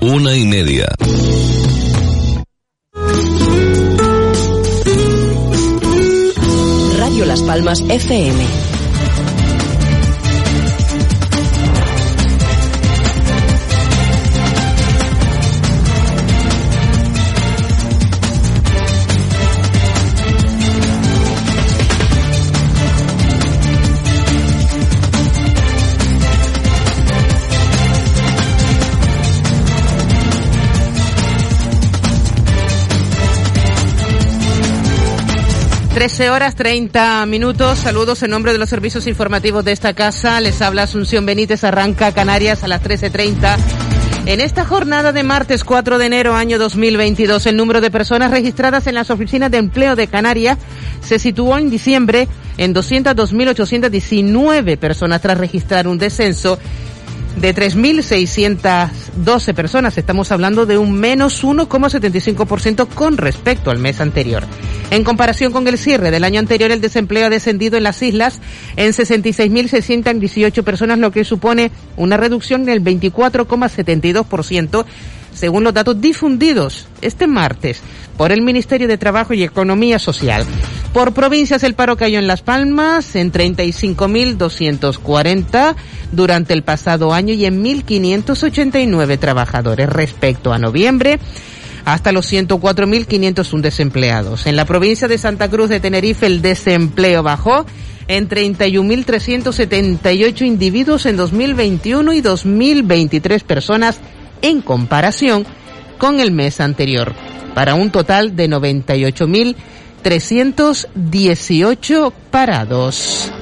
una y media. Radio Las Palmas FM Trece horas treinta minutos. Saludos en nombre de los servicios informativos de esta casa. Les habla Asunción Benítez. Arranca Canarias a las trece treinta. En esta jornada de martes 4 de enero año 2022, el número de personas registradas en las oficinas de empleo de Canarias se situó en diciembre en 202.819 personas tras registrar un descenso de 3.612 personas. Estamos hablando de un menos 1,75% con respecto al mes anterior. En comparación con el cierre del año anterior, el desempleo ha descendido en las islas en 66.618 personas, lo que supone una reducción del 24,72% según los datos difundidos este martes por el Ministerio de Trabajo y Economía Social. Por provincias, el paro cayó en Las Palmas en 35.240 durante el pasado año y en 1.589 trabajadores respecto a noviembre hasta los 104.501 desempleados. En la provincia de Santa Cruz de Tenerife el desempleo bajó en 31.378 individuos en 2021 y 2.023 personas en comparación con el mes anterior, para un total de 98.318 parados.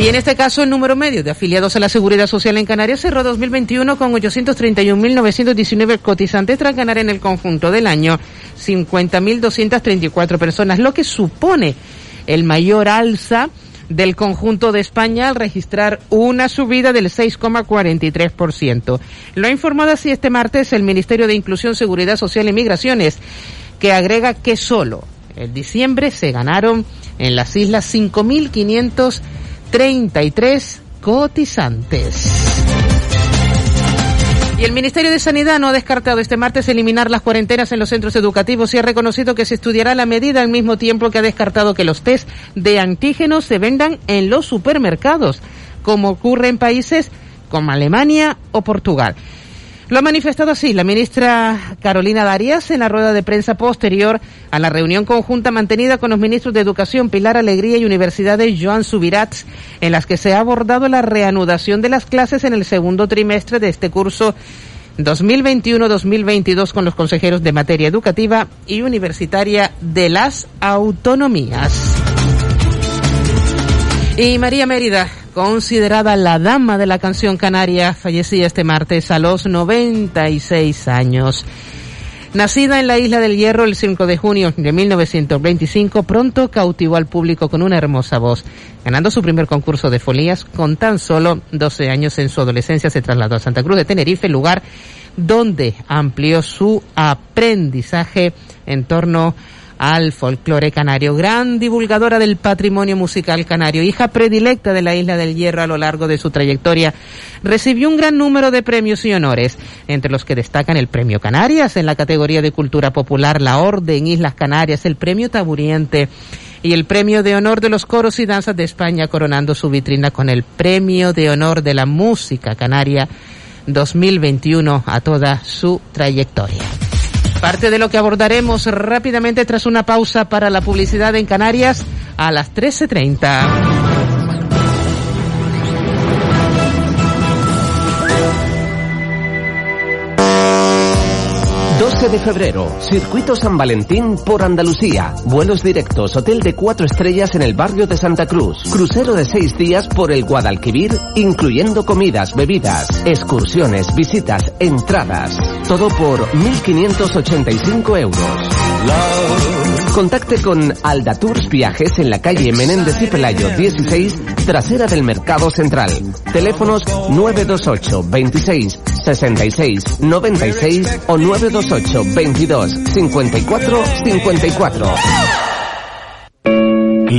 Y en este caso, el número medio de afiliados a la Seguridad Social en Canarias cerró 2021 con 831.919 cotizantes tras ganar en el conjunto del año 50.234 personas, lo que supone el mayor alza del conjunto de España al registrar una subida del 6,43%. Lo ha informado así este martes el Ministerio de Inclusión, Seguridad Social y Migraciones, que agrega que solo en diciembre se ganaron en las islas 5.533 cotizantes. Y el Ministerio de Sanidad no ha descartado este martes eliminar las cuarentenas en los centros educativos y ha reconocido que se estudiará la medida al mismo tiempo que ha descartado que los test de antígenos se vendan en los supermercados, como ocurre en países como Alemania o Portugal. Lo ha manifestado así la ministra Carolina Darias en la rueda de prensa posterior a la reunión conjunta mantenida con los ministros de Educación Pilar Alegría y Universidades Joan Subirats, en las que se ha abordado la reanudación de las clases en el segundo trimestre de este curso 2021-2022 con los consejeros de materia educativa y universitaria de las autonomías. Y María Mérida, considerada la dama de la canción canaria, fallecía este martes a los 96 años. Nacida en la isla del Hierro el 5 de junio de 1925, pronto cautivó al público con una hermosa voz. Ganando su primer concurso de folías, con tan solo 12 años en su adolescencia se trasladó a Santa Cruz de Tenerife, lugar donde amplió su aprendizaje en torno al folclore canario, gran divulgadora del patrimonio musical canario, hija predilecta de la isla del Hierro a lo largo de su trayectoria, recibió un gran número de premios y honores, entre los que destacan el Premio Canarias en la categoría de Cultura Popular, la Orden Islas Canarias, el Premio Taburiente y el Premio de Honor de los Coros y Danzas de España, coronando su vitrina con el Premio de Honor de la Música Canaria 2021 a toda su trayectoria. Parte de lo que abordaremos rápidamente tras una pausa para la publicidad en Canarias a las 13.30. 12 de febrero, Circuito San Valentín por Andalucía. Vuelos directos, hotel de cuatro estrellas en el barrio de Santa Cruz. Crucero de seis días por el Guadalquivir, incluyendo comidas, bebidas, excursiones, visitas, entradas. Todo por 1.585 euros. Contacte con Alda Tours Viajes en la calle Menéndez y Pelayo 16, trasera del Mercado Central. Teléfonos 928 26 66 96 o 928 22 54 54.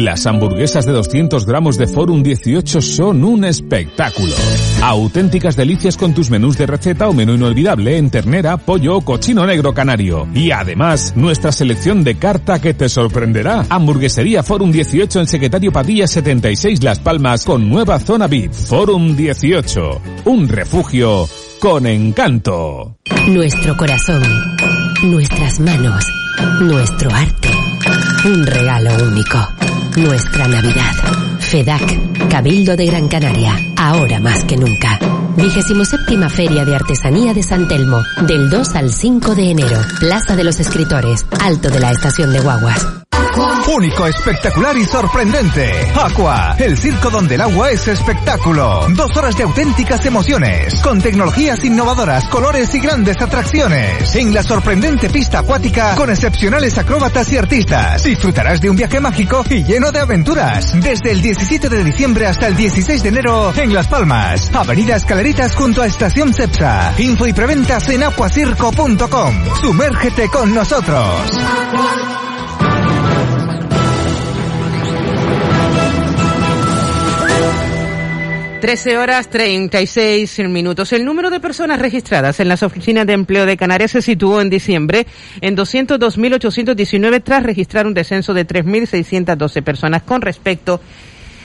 Las hamburguesas de 200 gramos de Forum 18 son un espectáculo. Auténticas delicias con tus menús de receta o menú inolvidable en ternera, pollo o cochino negro canario. Y además, nuestra selección de carta que te sorprenderá. Hamburguesería Forum 18 en Secretario Padilla 76 Las Palmas con nueva zona VIP. Forum 18. Un refugio con encanto. Nuestro corazón, nuestras manos, nuestro arte. Un regalo único. Nuestra Navidad. FEDAC, Cabildo de Gran Canaria, ahora más que nunca. Vigésimo séptima Feria de Artesanía de San Telmo, del 2 al 5 de enero. Plaza de los Escritores, alto de la estación de Guaguas. Único, espectacular y sorprendente. Aqua, el circo donde el agua es espectáculo. Dos horas de auténticas emociones, con tecnologías innovadoras, colores y grandes atracciones. En la sorprendente pista acuática, con excepcionales acróbatas y artistas. Disfrutarás de un viaje mágico y lleno de aventuras. Desde el 17 de diciembre hasta el 16 de enero, en Las Palmas. Avenida Escaleritas junto a Estación Cepsa. Info y preventas en aquacirco.com. Sumérgete con nosotros. 13 horas 36 minutos. El número de personas registradas en las oficinas de empleo de Canarias se situó en diciembre en 202.819 tras registrar un descenso de 3.612 personas con respecto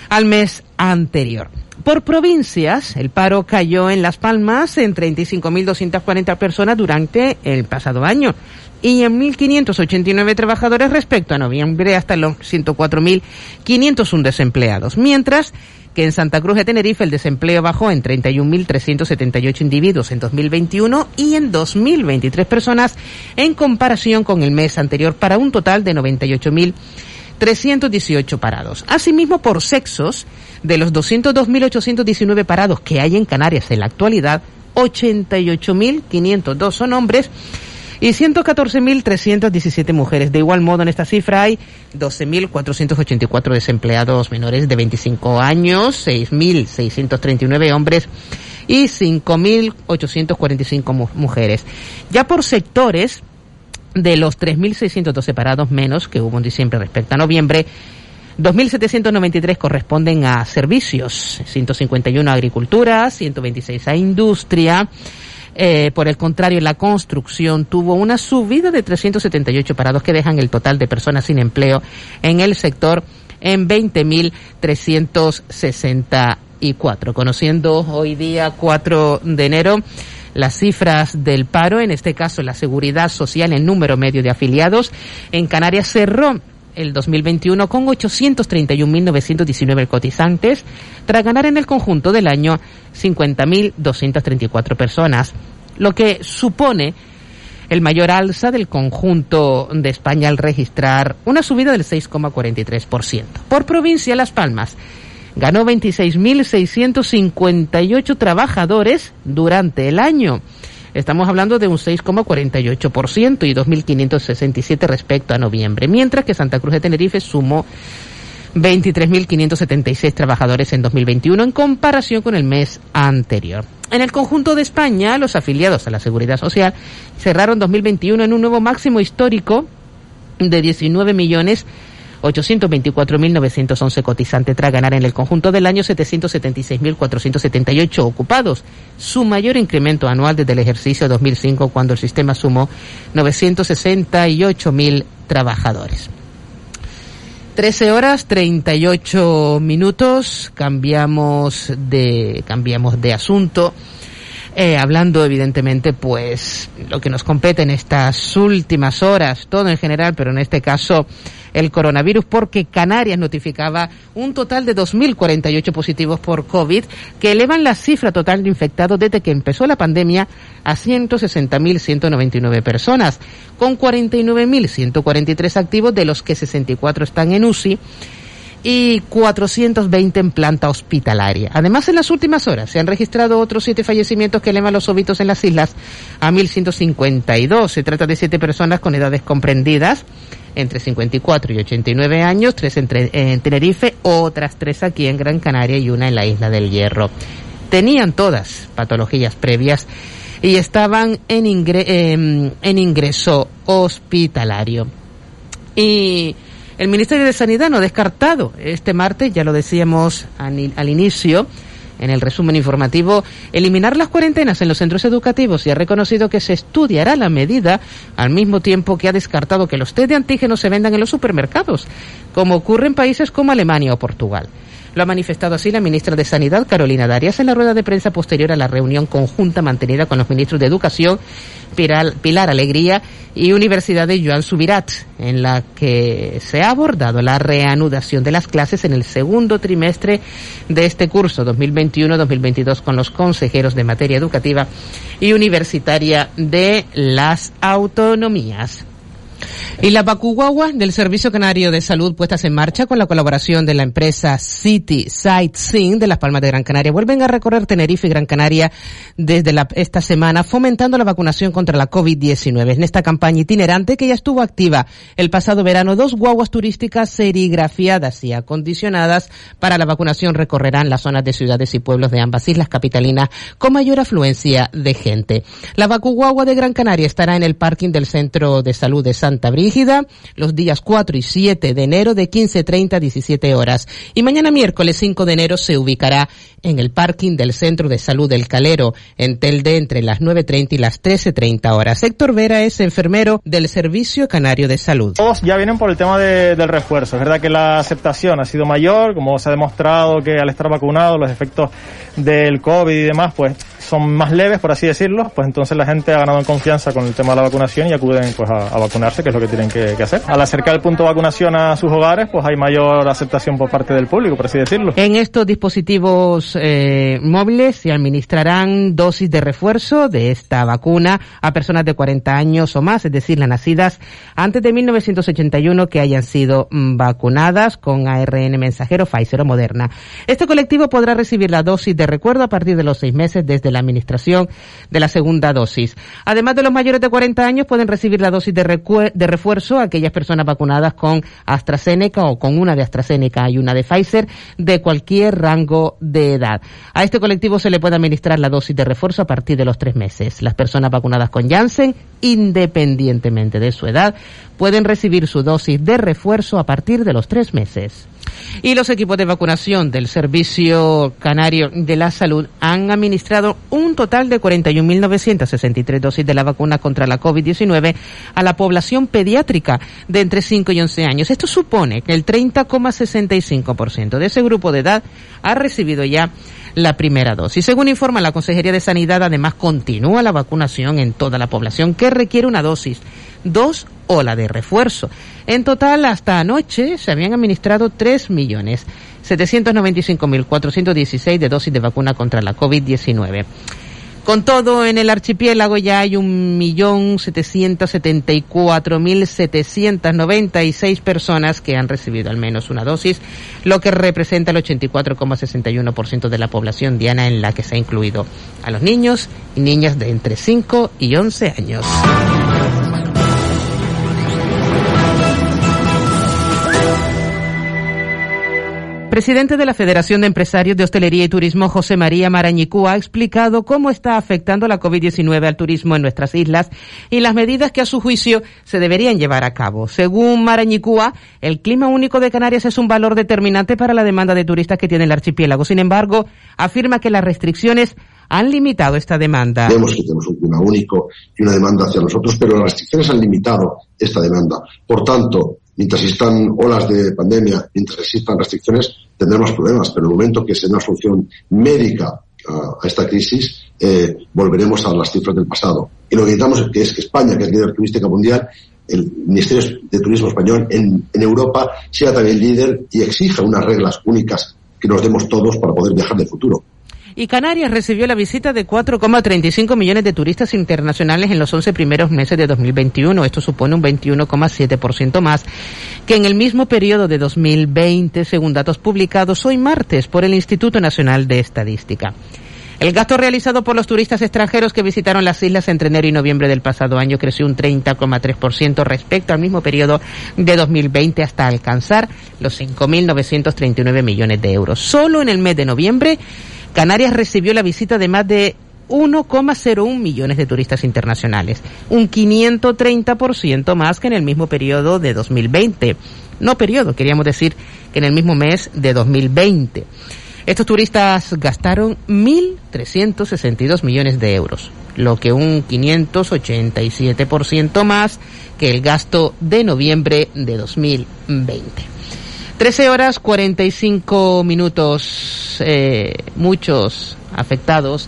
al mes anterior. Por provincias, el paro cayó en Las Palmas en 35.240 personas durante el pasado año y en 1.589 trabajadores respecto a noviembre hasta los 104.501 desempleados. Mientras que en Santa Cruz de Tenerife el desempleo bajó en 31.378 individuos en 2021 y en 2023 personas en comparación con el mes anterior para un total de 98.318 parados. Asimismo, por sexos, de los 202.819 parados que hay en Canarias en la actualidad, 88.502 son hombres y 114.317 mujeres. De igual modo, en esta cifra hay 12.484 desempleados menores de 25 años, 6.639 hombres y 5.845 mujeres. Ya por sectores, de los 3.600 separados menos que hubo en diciembre respecto a noviembre, 2.793 corresponden a servicios, 151 a agricultura, 126 a industria, eh, por el contrario, la construcción tuvo una subida de 378 parados que dejan el total de personas sin empleo en el sector en 20.364. Conociendo hoy día 4 de enero las cifras del paro, en este caso la seguridad social, el número medio de afiliados en Canarias cerró el 2021 con 831.919 cotizantes, tras ganar en el conjunto del año 50.234 personas, lo que supone el mayor alza del conjunto de España al registrar una subida del 6,43%. Por provincia, Las Palmas ganó 26.658 trabajadores durante el año Estamos hablando de un 6,48% y 2.567 respecto a noviembre, mientras que Santa Cruz de Tenerife sumó 23.576 trabajadores en 2021 en comparación con el mes anterior. En el conjunto de España, los afiliados a la Seguridad Social cerraron 2021 en un nuevo máximo histórico de 19 millones 824.911 cotizantes tras ganar en el conjunto del año 776.478 ocupados, su mayor incremento anual desde el ejercicio 2005 cuando el sistema sumó 968.000 trabajadores. 13 horas 38 minutos, cambiamos de, cambiamos de asunto. Eh, hablando evidentemente pues lo que nos compete en estas últimas horas, todo en general, pero en este caso el coronavirus porque Canarias notificaba un total de 2.048 positivos por COVID que elevan la cifra total de infectados desde que empezó la pandemia a 160.199 personas, con 49.143 activos de los que 64 están en UCI y 420 en planta hospitalaria. Además, en las últimas horas se han registrado otros siete fallecimientos que elevan los óbitos en las islas a 1.152. Se trata de siete personas con edades comprendidas entre 54 y 89 años, tres en, Tenerife, otras tres aquí en Gran Canaria y una en la isla del Hierro. Tenían todas patologías previas y estaban en, en ingreso hospitalario. Y El Ministerio de Sanidad no ha descartado este martes, ya lo decíamos al inicio, en el resumen informativo, eliminar las cuarentenas en los centros educativos y ha reconocido que se estudiará la medida al mismo tiempo que ha descartado que los test de antígenos se vendan en los supermercados, como ocurre en países como Alemania o Portugal. Lo ha manifestado así la ministra de Sanidad, Carolina Darias, en la rueda de prensa posterior a la reunión conjunta mantenida con los ministros de Educación, Pilar, Alegría y Universidad de Joan Subirat, en la que se ha abordado la reanudación de las clases en el segundo trimestre de este curso 2021-2022 con los consejeros de materia educativa y universitaria de las autonomías. Y la Bacuguagua del Servicio Canario de Salud puestas en marcha con la colaboración de la empresa City Sightseeing de Las Palmas de Gran Canaria vuelven a recorrer Tenerife y Gran Canaria desde esta semana fomentando la vacunación contra la COVID-19. En esta campaña itinerante que ya estuvo activa el pasado verano, dos guaguas turísticas serigrafiadas y acondicionadas para la vacunación recorrerán las zonas de ciudades y pueblos de ambas islas capitalinas con mayor afluencia de gente. La Bacuguagua de Gran Canaria estará en el parking del Centro de Salud de Santa Brígida los días 4 y 7 de enero de 15.30 a 17 horas. Y mañana miércoles 5 de enero se ubicará en el parking del Centro de Salud del Calero, en Telde, entre las 9.30 y las 13.30 horas. Héctor Vera es enfermero del Servicio Canario de Salud. Todos ya vienen por el tema del refuerzo. Es verdad que la aceptación ha sido mayor, como se ha demostrado que al estar vacunado los efectos del COVID y demás, pues son más leves, por así decirlo, pues entonces la gente ha ganado en confianza con el tema de la vacunación y acuden pues a, vacunarse, que es lo que tienen que, hacer. Al acercar el punto de vacunación a sus hogares, pues hay mayor aceptación por parte del público, por así decirlo. En estos dispositivos eh, móviles se administrarán dosis de refuerzo de esta vacuna a personas de 40 años o más, es decir, las nacidas antes de 1981 que hayan sido mm, vacunadas con ARN mensajero Pfizer o Moderna. Este colectivo podrá recibir la dosis de recuerdo a partir de los seis meses desde la administración de la segunda dosis. Además de los mayores de 40 años pueden recibir la dosis de, de refuerzo aquellas personas vacunadas con AstraZeneca o con una de AstraZeneca y una de Pfizer de cualquier rango de a este colectivo se le puede administrar la dosis de refuerzo a partir de los tres meses. Las personas vacunadas con Janssen, independientemente de su edad, pueden recibir su dosis de refuerzo a partir de los tres meses. Y los equipos de vacunación del Servicio Canario de la Salud han administrado un total de 41.963 dosis de la vacuna contra la COVID-19 a la población pediátrica de entre 5 y 11 años. Esto supone que el 30,65% de ese grupo de edad ha recibido ya la primera dosis. Según informa la Consejería de Sanidad, además continúa la vacunación en toda la población que requiere una dosis, dos o la de refuerzo. En total, hasta anoche se habían administrado 3.795.416 de dosis de vacuna contra la COVID-19. Con todo, en el archipiélago ya hay un millón setecientos setenta y cuatro mil setecientos noventa y seis personas que han recibido al menos una dosis, lo que representa el 84,61% de la población diana en la que se ha incluido a los niños y niñas de entre 5 y 11 años. Presidente de la Federación de Empresarios de Hostelería y Turismo, José María Marañicúa, ha explicado cómo está afectando la COVID-19 al turismo en nuestras islas y las medidas que a su juicio se deberían llevar a cabo. Según Marañicúa, el clima único de Canarias es un valor determinante para la demanda de turistas que tiene el archipiélago. Sin embargo, afirma que las restricciones han limitado esta demanda. Vemos que tenemos un clima único y una demanda hacia nosotros, pero las restricciones han limitado esta demanda. Por tanto, mientras existan olas de pandemia, mientras existan restricciones, tendremos problemas, pero en el momento que se dé una solución médica a, esta crisis, eh, volveremos a las cifras del pasado. Y lo que necesitamos es que, es que España, que es líder turística mundial, el Ministerio de Turismo español en, en Europa sea también líder y exija unas reglas únicas que nos demos todos para poder viajar de futuro y Canarias recibió la visita de 4,35 millones de turistas internacionales en los 11 primeros meses de 2021. Esto supone un 21,7% más que en el mismo periodo de 2020, según datos publicados hoy martes por el Instituto Nacional de Estadística. El gasto realizado por los turistas extranjeros que visitaron las islas entre enero y noviembre del pasado año creció un 30,3% respecto al mismo periodo de 2020 hasta alcanzar los 5.939 millones de euros. Solo en el mes de noviembre Canarias recibió la visita de más de 1,01 millones de turistas internacionales, un 530% más que en el mismo periodo de 2020. No periodo, queríamos decir que en el mismo mes de 2020. Estos turistas gastaron 1.362 millones de euros, lo que un 587% más que el gasto de noviembre de 2020. 13 horas 45 minutos, eh, muchos afectados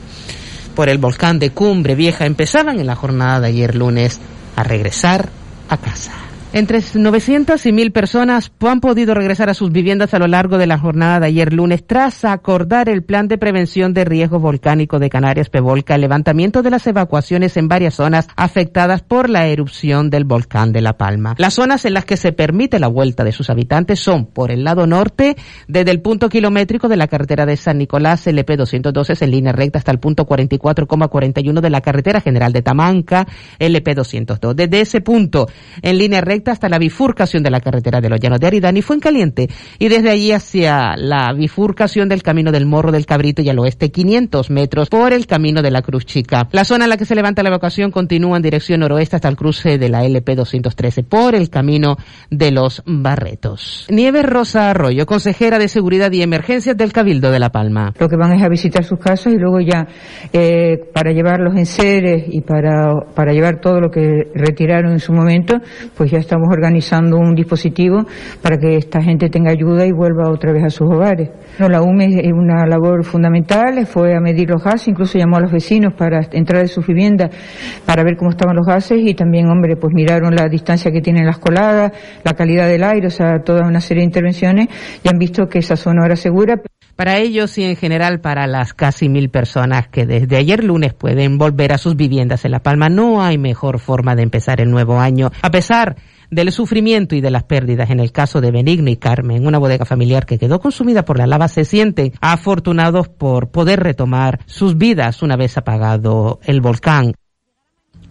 por el volcán de Cumbre Vieja empezaban en la jornada de ayer lunes a regresar a casa. Entre 900 y 1000 personas han podido regresar a sus viviendas a lo largo de la jornada de ayer lunes tras acordar el plan de prevención de riesgo volcánico de Canarias Pevolca, el levantamiento de las evacuaciones en varias zonas afectadas por la erupción del volcán de La Palma. Las zonas en las que se permite la vuelta de sus habitantes son por el lado norte, desde el punto kilométrico de la carretera de San Nicolás, LP 212 en línea recta hasta el punto 44,41 de la carretera general de Tamanca, LP 202. Desde ese punto, en línea recta hasta la bifurcación de la carretera de los Llanos de Aridani fue en caliente y desde allí hacia la bifurcación del camino del Morro del Cabrito y al oeste 500 metros por el camino de la Cruz Chica. La zona en la que se levanta la evacuación continúa en dirección noroeste hasta el cruce de la LP 213 por el camino de los Barretos. Nieves Rosa Arroyo, consejera de Seguridad y Emergencias del Cabildo de La Palma. Lo que van es a visitar sus casas y luego ya eh, para llevar los enseres y para, para llevar todo lo que retiraron en su momento, pues ya está estamos organizando un dispositivo para que esta gente tenga ayuda y vuelva otra vez a sus hogares. No, la UME es una labor fundamental, fue a medir los gases, incluso llamó a los vecinos para entrar en sus viviendas para ver cómo estaban los gases y también, hombre, pues miraron la distancia que tienen las coladas, la calidad del aire, o sea, toda una serie de intervenciones y han visto que esa zona era segura. Para ellos y en general para las casi mil personas que desde ayer lunes pueden volver a sus viviendas en La Palma, no hay mejor forma de empezar el nuevo año. A pesar del sufrimiento y de las pérdidas. En el caso de Benigno y Carmen, una bodega familiar que quedó consumida por la lava, se sienten afortunados por poder retomar sus vidas una vez apagado el volcán.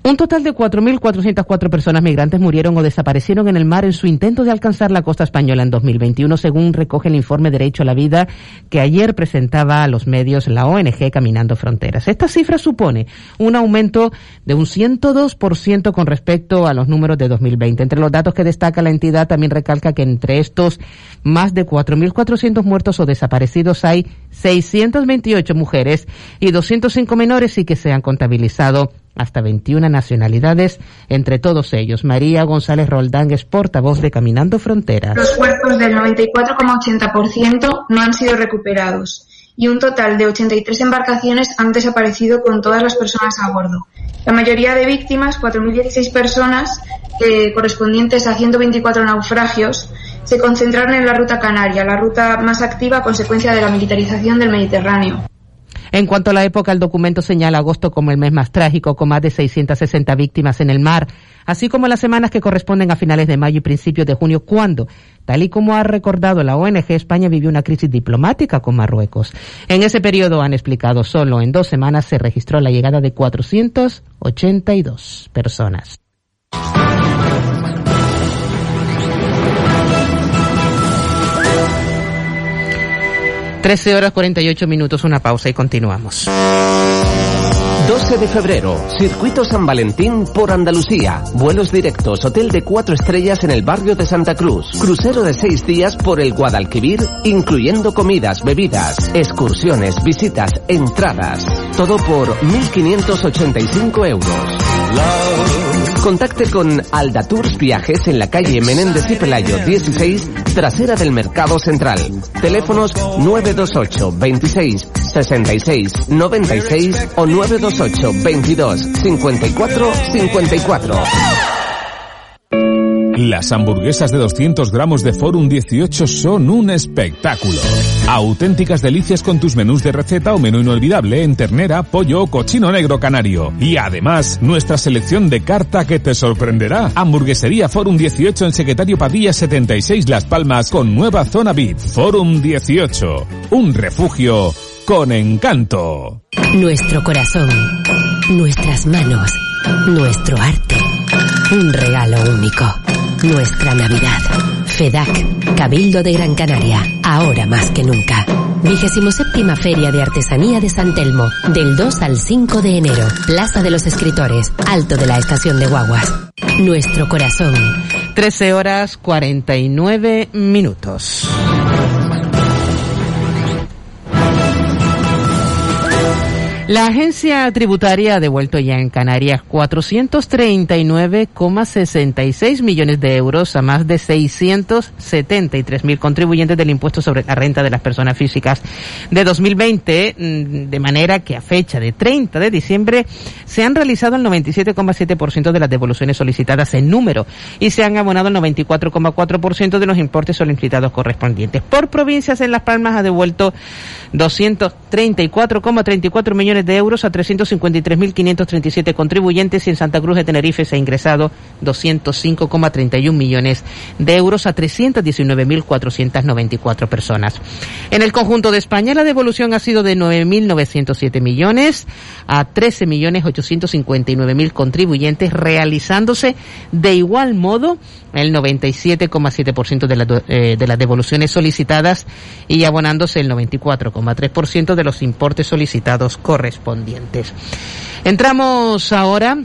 Un total de 4.404 personas migrantes murieron o desaparecieron en el mar en su intento de alcanzar la costa española en 2021, según recoge el informe Derecho a la Vida que ayer presentaba a los medios la ONG Caminando Fronteras. Esta cifra supone un aumento de un 102% con respecto a los números de 2020. Entre los datos que destaca la entidad también recalca que entre estos más de 4.400 muertos o desaparecidos hay 628 mujeres y 205 menores y que se han contabilizado hasta 21 nacionalidades, entre todos ellos. María González Roldán es portavoz de Caminando Fronteras. Los cuerpos del 94,80% no han sido recuperados y un total de 83 embarcaciones han desaparecido con todas las personas a bordo. La mayoría de víctimas, 4.016 personas, eh, correspondientes a 124 naufragios, se concentraron en la ruta canaria, la ruta más activa a consecuencia de la militarización del Mediterráneo. En cuanto a la época, el documento señala agosto como el mes más trágico, con más de 660 víctimas en el mar, así como las semanas que corresponden a finales de mayo y principios de junio, cuando, tal y como ha recordado la ONG, España vivió una crisis diplomática con Marruecos. En ese periodo, han explicado, solo en dos semanas se registró la llegada de 482 personas. 13 horas 48 minutos, una pausa y continuamos. 12 de febrero, Circuito San Valentín por Andalucía. Vuelos directos, hotel de cuatro estrellas en el barrio de Santa Cruz. Crucero de seis días por el Guadalquivir, incluyendo comidas, bebidas, excursiones, visitas, entradas. Todo por 1.585 euros. Contacte con Aldatours Viajes en la calle Menéndez y Pelayo 16, trasera del Mercado Central. Teléfonos 928 26 66 96 o 928 22 54 54. Las hamburguesas de 200 gramos de Forum 18 son un espectáculo. Auténticas delicias con tus menús de receta o menú inolvidable en ternera, pollo o cochino negro canario. Y además, nuestra selección de carta que te sorprenderá. Hamburguesería Forum 18 en Secretario Padilla 76 Las Palmas con nueva zona VIP. Forum 18. Un refugio con encanto. Nuestro corazón, nuestras manos, nuestro arte. Un regalo único. Nuestra Navidad. FEDAC, Cabildo de Gran Canaria, ahora más que nunca. Vigésimo séptima Feria de Artesanía de San Telmo, del 2 al 5 de enero. Plaza de los Escritores, alto de la estación de Guaguas. Nuestro corazón. 13 horas 49 minutos. La agencia tributaria ha devuelto ya en Canarias 439,66 millones de euros a más de 673 mil contribuyentes del impuesto sobre la renta de las personas físicas de 2020, mm, de manera que a fecha de 30 de diciembre se han realizado el 97,7% de las devoluciones solicitadas en número y se han abonado el 94,4% de los importes solicitados correspondientes. Por provincias en Las Palmas ha devuelto 234,34 millones de euros a 353.537 contribuyentes y en Santa Cruz de Tenerife se ha ingresado 205,31 millones de euros a 319.494 personas. En el conjunto de España la devolución ha sido de 9.907 millones a 13.859.000 contribuyentes realizándose de igual modo el 97,7% de, la, eh, de las devoluciones solicitadas y abonándose el 94,3% de los importes solicitados correspondientes. Entramos ahora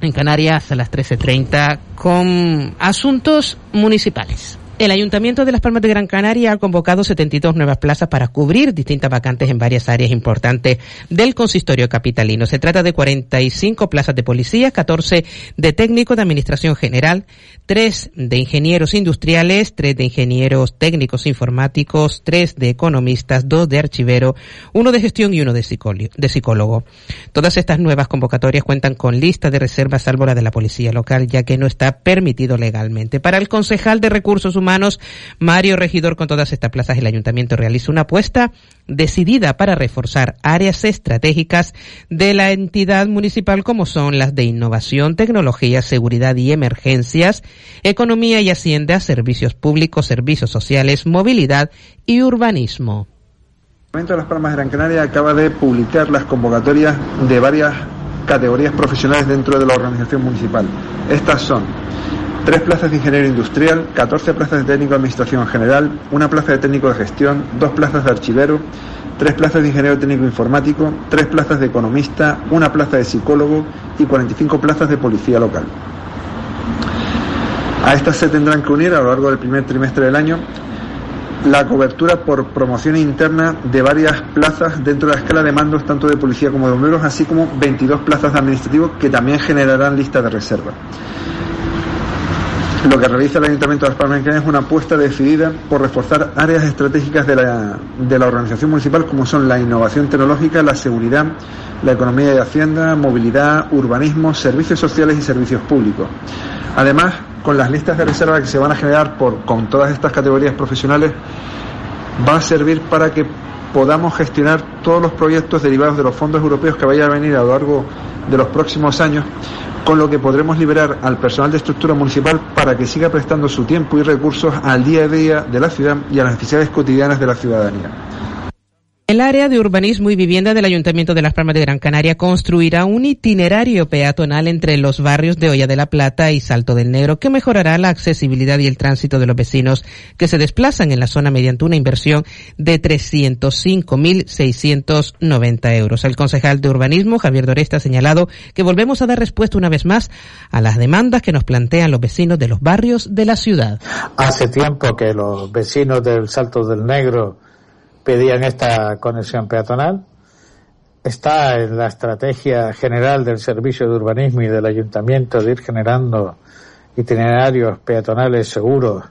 en Canarias a las 13.30 con asuntos municipales. El Ayuntamiento de Las Palmas de Gran Canaria ha convocado 72 nuevas plazas para cubrir distintas vacantes en varias áreas importantes del consistorio capitalino. Se trata de 45 plazas de policía, 14 de técnico de administración general, 3 de ingenieros industriales, 3 de ingenieros técnicos informáticos, 3 de economistas, 2 de archivero, 1 de gestión y 1 de psicólogo. Todas estas nuevas convocatorias cuentan con lista de reservas salvo la de la policía local, ya que no está permitido legalmente. Para el concejal de recursos humanos, Mario Regidor, con todas estas plazas, el ayuntamiento realiza una apuesta decidida para reforzar áreas estratégicas de la entidad municipal como son las de innovación, tecnología, seguridad y emergencias, economía y hacienda, servicios públicos, servicios sociales, movilidad y urbanismo. El Ayuntamiento de Las Palmas de Gran Canaria acaba de publicar las convocatorias de varias categorías profesionales dentro de la organización municipal. Estas son tres plazas de ingeniero industrial, 14 plazas de técnico de administración general, una plaza de técnico de gestión, dos plazas de archivero, tres plazas de ingeniero técnico informático, tres plazas de economista, una plaza de psicólogo y 45 plazas de policía local. A estas se tendrán que unir a lo largo del primer trimestre del año la cobertura por promoción interna de varias plazas dentro de la escala de mandos tanto de policía como de bomberos, así como 22 plazas de administrativos que también generarán lista de reserva. Lo que realiza el Ayuntamiento de Las Palmas es una apuesta decidida por reforzar áreas estratégicas de la, de la organización municipal como son la innovación tecnológica, la seguridad, la economía de hacienda, movilidad, urbanismo, servicios sociales y servicios públicos. Además, con las listas de reserva que se van a generar por, con todas estas categorías profesionales, va a servir para que podamos gestionar todos los proyectos derivados de los fondos europeos que vayan a venir a lo largo de los próximos años, con lo que podremos liberar al personal de estructura municipal para que siga prestando su tiempo y recursos al día a día de la ciudad y a las necesidades cotidianas de la ciudadanía. El área de urbanismo y vivienda del Ayuntamiento de Las Palmas de Gran Canaria construirá un itinerario peatonal entre los barrios de Olla de la Plata y Salto del Negro que mejorará la accesibilidad y el tránsito de los vecinos que se desplazan en la zona mediante una inversión de 305.690 euros. El concejal de urbanismo, Javier Doresta, ha señalado que volvemos a dar respuesta una vez más a las demandas que nos plantean los vecinos de los barrios de la ciudad. Hace tiempo que los vecinos del Salto del Negro pedían esta conexión peatonal. Está en la estrategia general del Servicio de Urbanismo y del Ayuntamiento de ir generando itinerarios peatonales seguros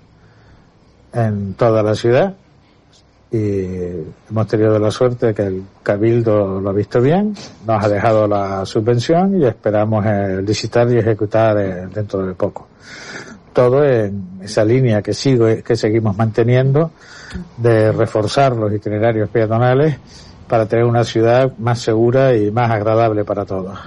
en toda la ciudad y hemos tenido la suerte de que el Cabildo lo ha visto bien, nos ha dejado la subvención y esperamos licitar y ejecutar eh, dentro de poco. Todo en esa línea que sigo, que seguimos manteniendo de reforzar los itinerarios peatonales para tener una ciudad más segura y más agradable para todos.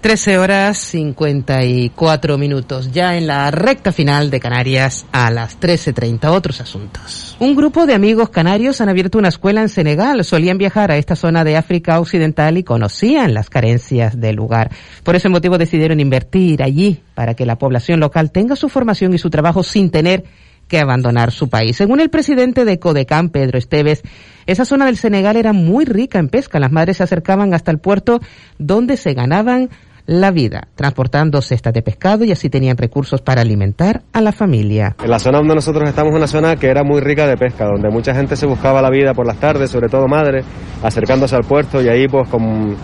13 horas 54 minutos, ya en la recta final de Canarias a las 13.30. Otros asuntos. Un grupo de amigos canarios han abierto una escuela en Senegal. Solían viajar a esta zona de África Occidental y conocían las carencias del lugar. Por ese motivo decidieron invertir allí para que la población local tenga su formación y su trabajo sin tener que abandonar su país. Según el presidente de Codecán, Pedro Esteves, esa zona del Senegal era muy rica en pesca. Las madres se acercaban hasta el puerto donde se ganaban la vida, transportando cestas de pescado y así tenían recursos para alimentar a la familia. En la zona donde nosotros estamos es una zona que era muy rica de pesca, donde mucha gente se buscaba la vida por las tardes, sobre todo madres, acercándose al puerto y ahí pues con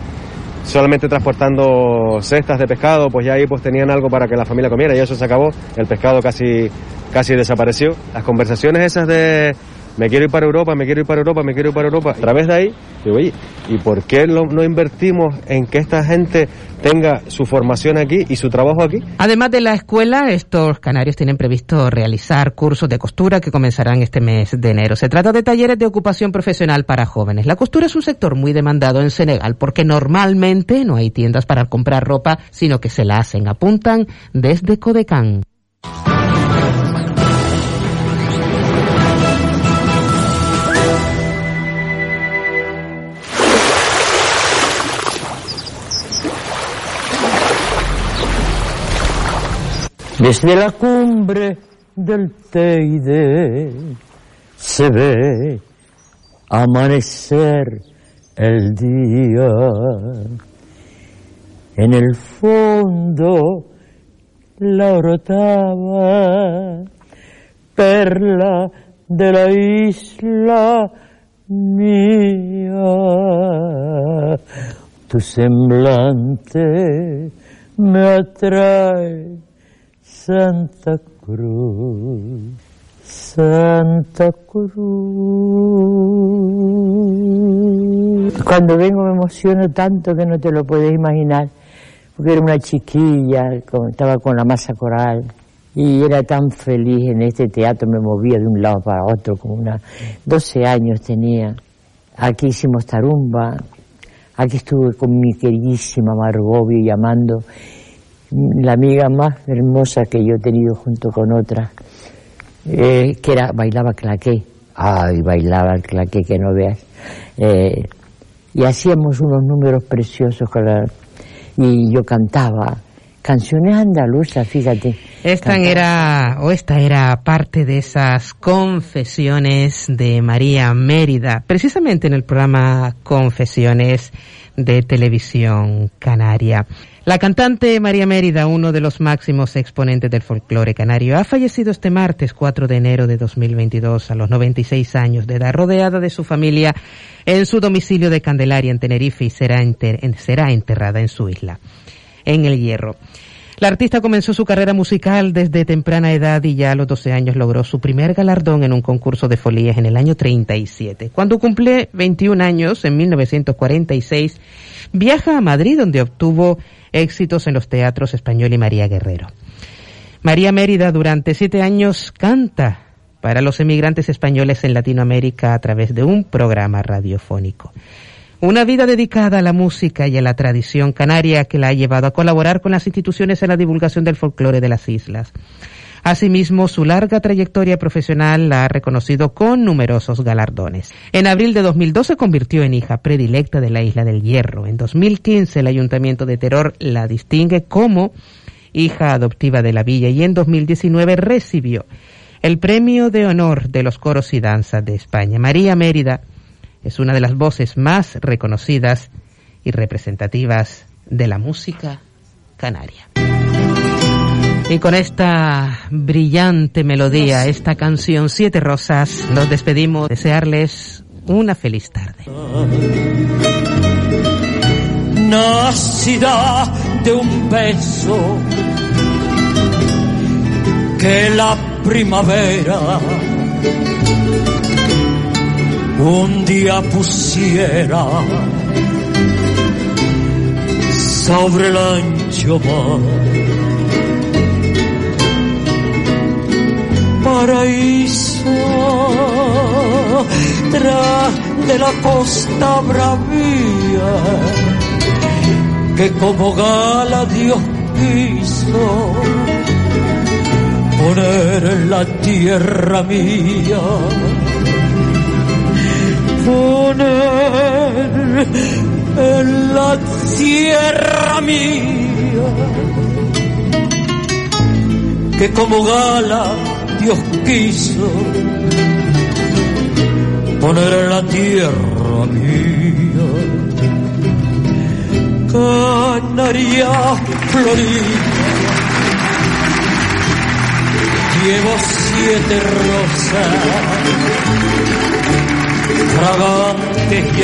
solamente transportando cestas de pescado, pues ya ahí pues tenían algo para que la familia comiera y eso se acabó, el pescado casi casi desapareció. Las conversaciones esas de me quiero ir para Europa, me quiero ir para Europa, me quiero ir para Europa. A través de ahí, digo, oye, ¿y por qué no invertimos en que esta gente tenga su formación aquí y su trabajo aquí? Además de la escuela, estos canarios tienen previsto realizar cursos de costura que comenzarán este mes de enero. Se trata de talleres de ocupación profesional para jóvenes. La costura es un sector muy demandado en Senegal porque normalmente no hay tiendas para comprar ropa, sino que se la hacen, apuntan desde Codecán. Desde la cumbre del Teide se ve amanecer el día. En el fondo la orotava, perla de la isla mía. Tu semblante me atrae Santa Cruz, Santa Cruz. Cuando vengo me emociono tanto que no te lo puedes imaginar, porque era una chiquilla, estaba con la masa coral y era tan feliz en este teatro, me movía de un lado para otro, como una 12 años tenía. Aquí hicimos tarumba, aquí estuve con mi queridísima Margovio llamando la amiga más hermosa que yo he tenido junto con otra, eh, que era, bailaba claqué. Ay, bailaba el claqué que no veas. Eh, y hacíamos unos números preciosos con y yo cantaba canciones andaluzas, fíjate. Esta era, o esta era parte de esas confesiones de María Mérida, precisamente en el programa Confesiones de Televisión Canaria. La cantante María Mérida, uno de los máximos exponentes del folclore canario, ha fallecido este martes 4 de enero de 2022 a los 96 años de edad, rodeada de su familia en su domicilio de Candelaria en Tenerife y será, será enterrada en su isla, en El Hierro. La artista comenzó su carrera musical desde temprana edad y ya a los 12 años logró su primer galardón en un concurso de folías en el año 37. Cuando cumple 21 años, en 1946, viaja a Madrid donde obtuvo éxitos en los teatros Español y María Guerrero. María Mérida durante siete años canta para los emigrantes españoles en Latinoamérica a través de un programa radiofónico. Una vida dedicada a la música y a la tradición canaria que la ha llevado a colaborar con las instituciones en la divulgación del folclore de las islas. Asimismo, su larga trayectoria profesional la ha reconocido con numerosos galardones. En abril de 2012 se convirtió en hija predilecta de la Isla del Hierro. En 2015 el Ayuntamiento de Teror la distingue como hija adoptiva de la villa y en 2019 recibió el premio de honor de los coros y danzas de España. María Mérida es una de las voces más reconocidas y representativas de la música canaria. Y con esta brillante melodía, esta canción Siete Rosas, nos despedimos. Desearles una feliz tarde. Nacida de un beso que la primavera un día pusiera sobre el ancho mar paraíso tras de la costa bravía que como gala Dios quiso poner en la tierra mía poner en la tierra mía. Que como gala Dios quiso poner en la tierra mía. Canaria florida, llevo siete rosas, fragantes y